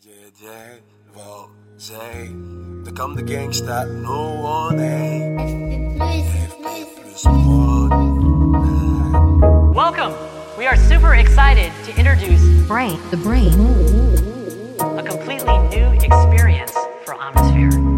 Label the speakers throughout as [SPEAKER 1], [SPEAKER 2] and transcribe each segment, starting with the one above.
[SPEAKER 1] JJ, wel, zij, er kan de gangsta, no one, hey. Plus one.
[SPEAKER 2] Welcome! We are super excited to introduce
[SPEAKER 3] Brain, the brain,
[SPEAKER 2] a completely new experience for Omnisphere.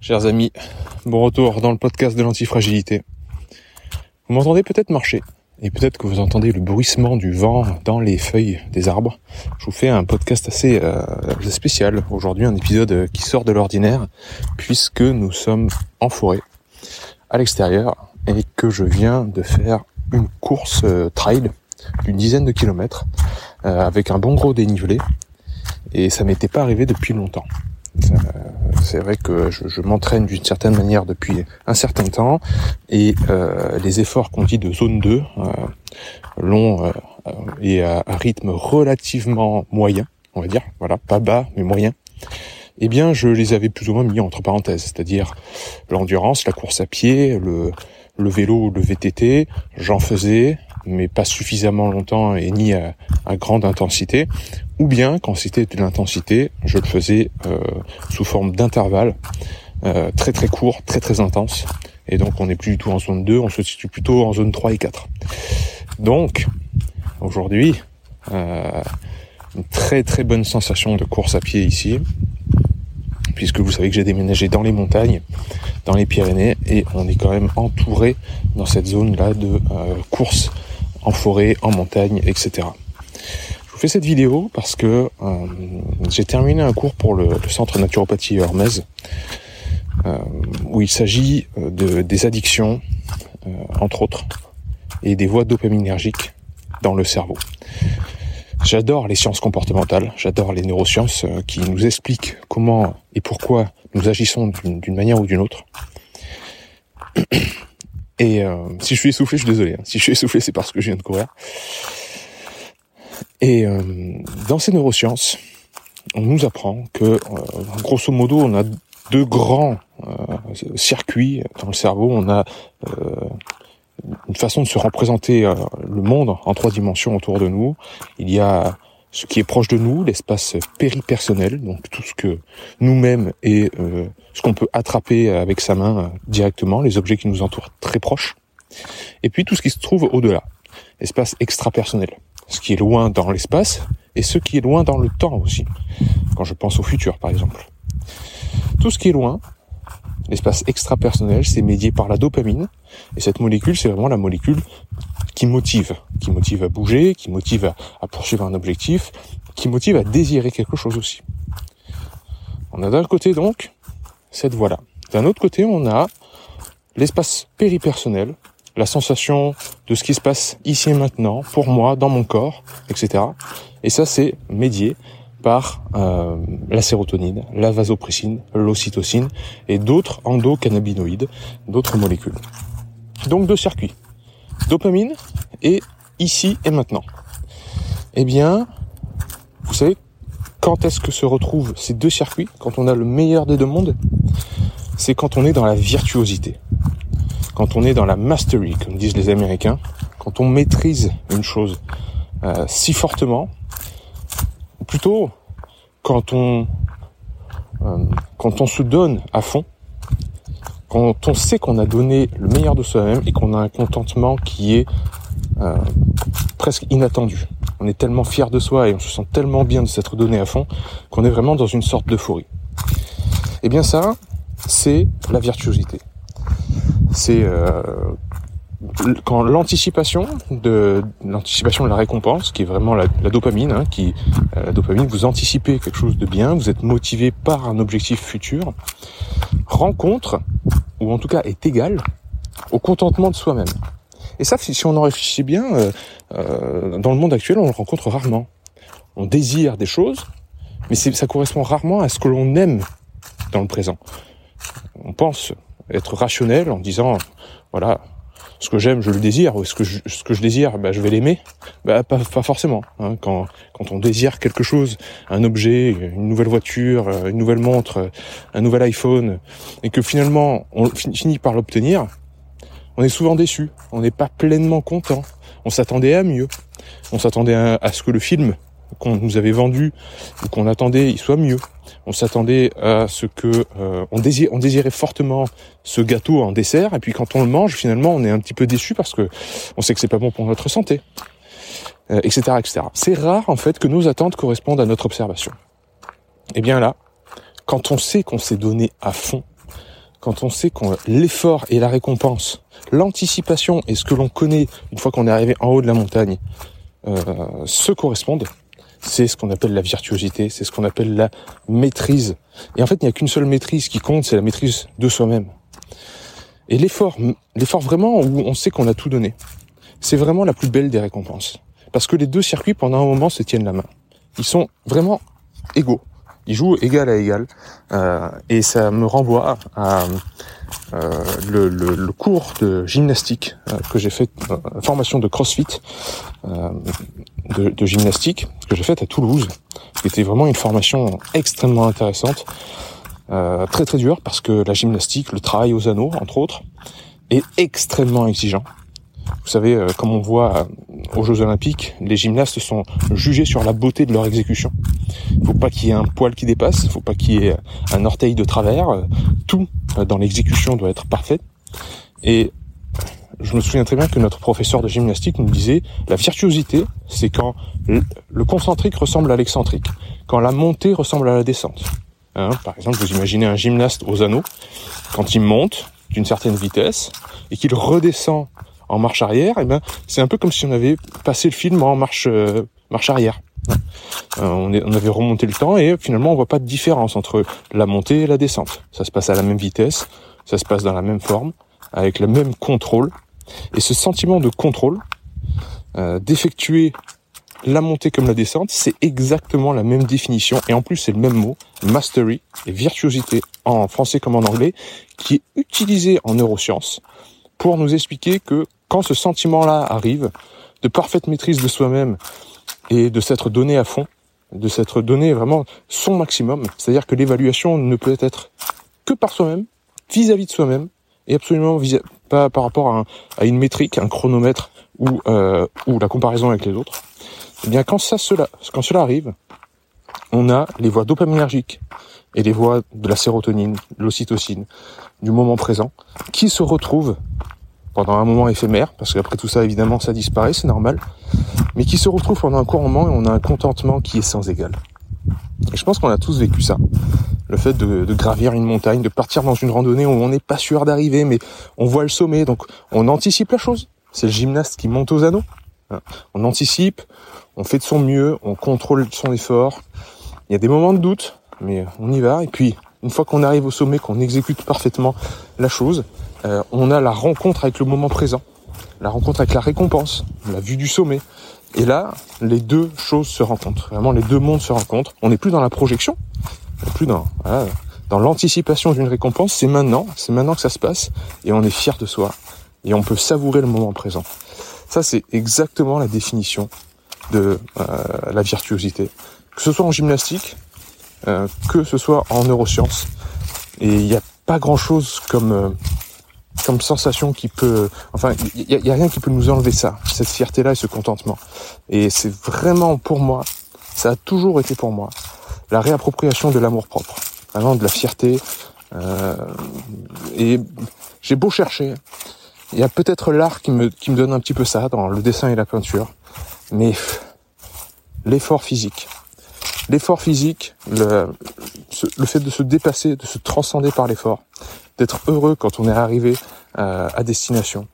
[SPEAKER 4] Chers amis, bon retour dans le podcast de l'antifragilité. Vous m'entendez peut-être marcher, et peut-être que vous entendez le bruissement du vent dans les feuilles des arbres. Je vous fais un podcast assez euh, spécial aujourd'hui, un épisode qui sort de l'ordinaire, puisque nous sommes en forêt, à l'extérieur, et que je viens de faire une course euh, trail d'une dizaine de kilomètres, euh, avec un bon gros dénivelé, et ça m'était pas arrivé depuis longtemps. Euh, c'est vrai que je, m'entraîne d'une certaine manière depuis un certain temps et euh, les efforts qu'on dit de zone 2, euh, longs euh, et à, à rythme relativement moyen, on va dire, voilà, pas bas mais moyen, eh bien je les avais plus ou moins mis entre parenthèses, c'est-à-dire l'endurance, la course à pied, le, le vélo, le VTT, j'en faisais, mais pas suffisamment longtemps et ni à, à grande intensité, ou bien quand c'était de l'intensité, je le faisais euh, sous forme d'intervalles euh, très très courts, très très intenses. Et donc on n'est plus du tout en zone 2, on se situe plutôt en zone 3 et 4. Donc aujourd'hui, euh, une très très bonne sensation de course à pied ici, puisque vous savez que j'ai déménagé dans les montagnes, dans les Pyrénées, et on est quand même entouré dans cette zone-là de euh, course en forêt, en montagne, etc. Je vous fais cette vidéo parce que euh, j'ai terminé un cours pour le, le centre naturopathie Hermès, euh, où il s'agit euh, de, des addictions, euh, entre autres, et des voies dopaminergiques dans le cerveau. J'adore les sciences comportementales, j'adore les neurosciences euh, qui nous expliquent comment et pourquoi nous agissons d'une d'une manière ou d'une autre. Et euh, si je suis essoufflé, je suis désolé. hein. Si je suis essoufflé, c'est parce que je viens de courir. Et euh, dans ces neurosciences, on nous apprend que, euh, grosso modo, on a deux grands euh, circuits dans le cerveau. On a euh, une façon de se représenter euh, le monde en trois dimensions autour de nous. Il y a ce qui est proche de nous, l'espace péripersonnel, donc tout ce que nous-mêmes et euh, ce qu'on peut attraper avec sa main euh, directement, les objets qui nous entourent très proches. Et puis tout ce qui se trouve au-delà, l'espace extrapersonnel, ce qui est loin dans l'espace et ce qui est loin dans le temps aussi, quand je pense au futur par exemple. Tout ce qui est loin, l'espace extrapersonnel, c'est médié par la dopamine, et cette molécule, c'est vraiment la molécule qui motive, qui motive à bouger, qui motive à, à poursuivre un objectif, qui motive à désirer quelque chose aussi. On a d'un côté donc cette voie-là. D'un autre côté, on a l'espace péripersonnel, la sensation de ce qui se passe ici et maintenant, pour moi, dans mon corps, etc. Et ça, c'est médié par euh, la sérotonine, la vasopressine, l'ocytocine et d'autres endocannabinoïdes, d'autres molécules. Donc deux circuits. Dopamine et ici et maintenant. Eh bien, vous savez quand est-ce que se retrouvent ces deux circuits Quand on a le meilleur des deux mondes? C'est quand on est dans la virtuosité. Quand on est dans la mastery, comme disent les Américains. Quand on maîtrise une chose euh, si fortement, ou plutôt quand on euh, quand on se donne à fond, quand on sait qu'on a donné le meilleur de soi-même et qu'on a un contentement qui est euh, presque inattendu. On est tellement fier de soi et on se sent tellement bien de s'être donné à fond qu'on est vraiment dans une sorte d'euphorie. Et bien ça, c'est la virtuosité. C'est euh, quand l'anticipation de l'anticipation de la récompense, qui est vraiment la, dopamine, hein, qui euh, la dopamine, vous anticipez quelque chose de bien, vous êtes motivé par un objectif futur, rencontre ou en tout cas est égal au contentement de soi-même. Et ça, si on en réfléchit bien, euh, euh, dans le monde actuel, on le rencontre rarement. On désire des choses, mais ça correspond rarement à ce que l'on aime dans le présent. On pense être rationnel en disant, voilà, ce que j'aime, je le désire, ou ce que je, désire, bah, je vais l'aimer. Bah, pas, forcément. Hein. Quand, on désire quelque chose, un objet, une nouvelle voiture, une nouvelle montre, un nouvel iPhone, et que finalement on finit par l'obtenir, on est souvent déçu. On n'est pas pleinement content. On s'attendait à mieux. On s'attendait à ce que le film qu'on nous avait vendu ou qu'on attendait il soit mieux. On s'attendait à ce que euh, on, désirait, fortement ce gâteau en dessert et puis quand on le mange finalement on est un petit peu déçu parce que on sait que c'est pas bon pour notre santé, euh, etc., etc. C'est rare en fait que nos attentes correspondent à notre observation. Et eh bien là, quand on sait qu'on s'est donné à fond, quand on sait qu'on l'effort et la récompense, l'anticipation et ce que l'on connaît une fois qu'on est arrivé en haut de la montagne euh, se correspondent, c'est ce qu'on appelle la virtuosité, c'est ce qu'on appelle la maîtrise. Et en fait, il n'y a qu'une seule maîtrise qui compte, c'est la maîtrise de soi-même. Et l'effort, l'effort vraiment où on sait qu'on a tout donné, c'est vraiment la plus belle des récompenses. Parce que les deux circuits, pendant un moment, se tiennent la main. Ils sont vraiment égaux. Ils jouent égal à égal. Euh, et ça me renvoie à euh, le, le, cours de gymnastique euh, que j'ai fait, euh, formation de CrossFit de, de, gymnastique que j'ai faite à Toulouse, qui était vraiment une formation extrêmement intéressante, très très dure parce que la gymnastique, le travail aux anneaux entre autres, est extrêmement exigeant. Vous savez, euh, comme on voit euh, aux Jeux Olympiques, les gymnastes sont jugés sur la beauté de leur exécution. Il faut pas qu'il y ait un poil qui dépasse, il faut pas qu'il y ait un orteil de travers. Tout euh, dans l'exécution doit être parfait. Et je me souviens très bien que notre professeur de gymnastique nous disait la virtuosité, c'est quand le concentrique ressemble à l'excentrique, quand la montée ressemble à la descente. Hein, par exemple, vous imaginez un gymnaste aux anneaux, quand il monte d'une certaine vitesse et qu'il redescend en marche arrière, et eh ben c'est un peu comme si on avait passé le film en marche euh, marche arrière. Euh, on, est, on, avait remonté le temps et finalement on voit pas de différence entre la montée et la descente. Ça se passe à la même vitesse, ça se passe dans la même forme, avec le même contrôle. Et ce sentiment de contrôle, euh, d'effectuer la montée comme la descente, c'est exactement la même définition et en plus c'est le même mot, mastery et virtuosité en français comme en anglais, qui est utilisé en neurosciences pour nous expliquer que quand ce sentiment-là arrive, de parfaite maîtrise de soi-même et de s'être donné à fond, de s'être donné vraiment son maximum, c'est-à-dire que l'évaluation ne peut être que par soi-même, vis-à-vis de soi-même, et absolument pas par rapport à, une métrique, un chronomètre ou, euh, ou la comparaison avec les autres. Eh bien, quand ça, cela, quand cela arrive, on a les voies dopaminergiques et les voies de la sérotonine, l'ocytocine, du moment présent, qui se retrouvent pendant un moment éphémère, parce qu'après tout ça, évidemment, ça disparaît, c'est normal, mais qui se retrouve pendant un court moment et on a un contentement qui est sans égal. Et je pense qu'on a tous vécu ça. Le fait de, de, gravir une montagne, de partir dans une randonnée où on n'est pas sûr d'arriver, mais on voit le sommet, donc on anticipe la chose. C'est le gymnaste qui monte aux anneaux. Hein. On anticipe, on fait de son mieux, on contrôle son effort. Il y a des moments de doute, mais on y va. Et puis, une fois qu'on arrive au sommet, qu'on exécute parfaitement la chose, euh, on a la rencontre avec le moment présent, la rencontre avec la récompense, la vue du sommet. Et là, les deux choses se rencontrent. Vraiment, les deux mondes se rencontrent. On n'est plus dans la projection, on n'est plus dans dans l'anticipation d'une récompense. C'est maintenant, c'est maintenant que ça se passe, et on est fier de soi, et on peut savourer le moment présent. Ça, c'est exactement la définition de euh, la virtuosité. Que ce soit en gymnastique, euh, que ce soit en neurosciences. Et il n'y a pas grand-chose comme comme sensation qui peut, enfin, il y, a rien qui peut nous enlever ça, cette fierté-là et ce contentement. Et c'est vraiment pour moi, ça a toujours été pour moi, la réappropriation de l'amour propre, vraiment de la fierté. Euh, et j'ai beau chercher, il y a peut-être l'art qui me qui me donne un petit peu ça dans le dessin et la peinture, mais l'effort physique, l'effort physique, le, le fait de se dépasser, de se transcender par l'effort, d'être heureux quand on est arrivé euh, à destination,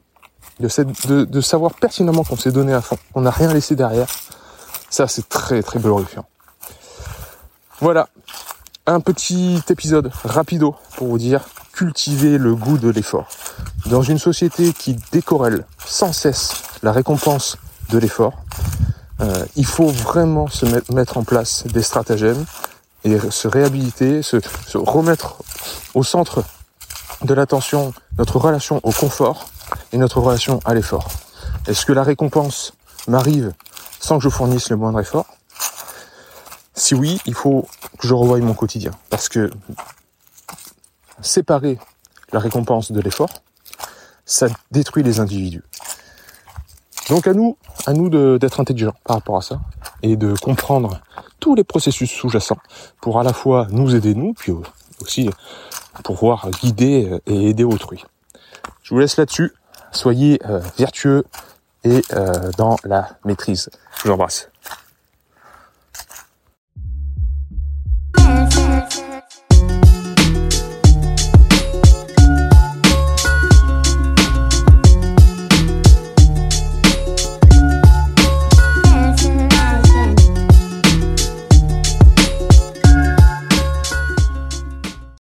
[SPEAKER 4] de, de, savoir pertinemment qu'on s'est donné à fond, on n'a rien laissé derrière. Ça, c'est très très glorifiant. Voilà, un petit épisode rapido pour vous dire cultiver le goût de l'effort. Dans une société qui décorelle sans cesse la récompense de l'effort, euh, il faut vraiment se mettre en place des stratagèmes et se réhabiliter, se, se remettre au centre de l'attention, notre relation au confort est notre relation à l'effort Est-ce que la récompense m'arrive sans que je fournisse le moindre effort? Si oui, il faut que je revoie mon quotidien. Parce que séparer la récompense de l'effort, ça détruit les individus. Donc à nous, à nous d'être intelligents par rapport à ça et de comprendre tous les processus sous-jacents pour à la fois nous aider nous, puis aussi pouvoir guider et aider autrui. Je vous laisse là-dessus. Soyez euh, vertueux et euh, dans la maîtrise. Je vous embrasse.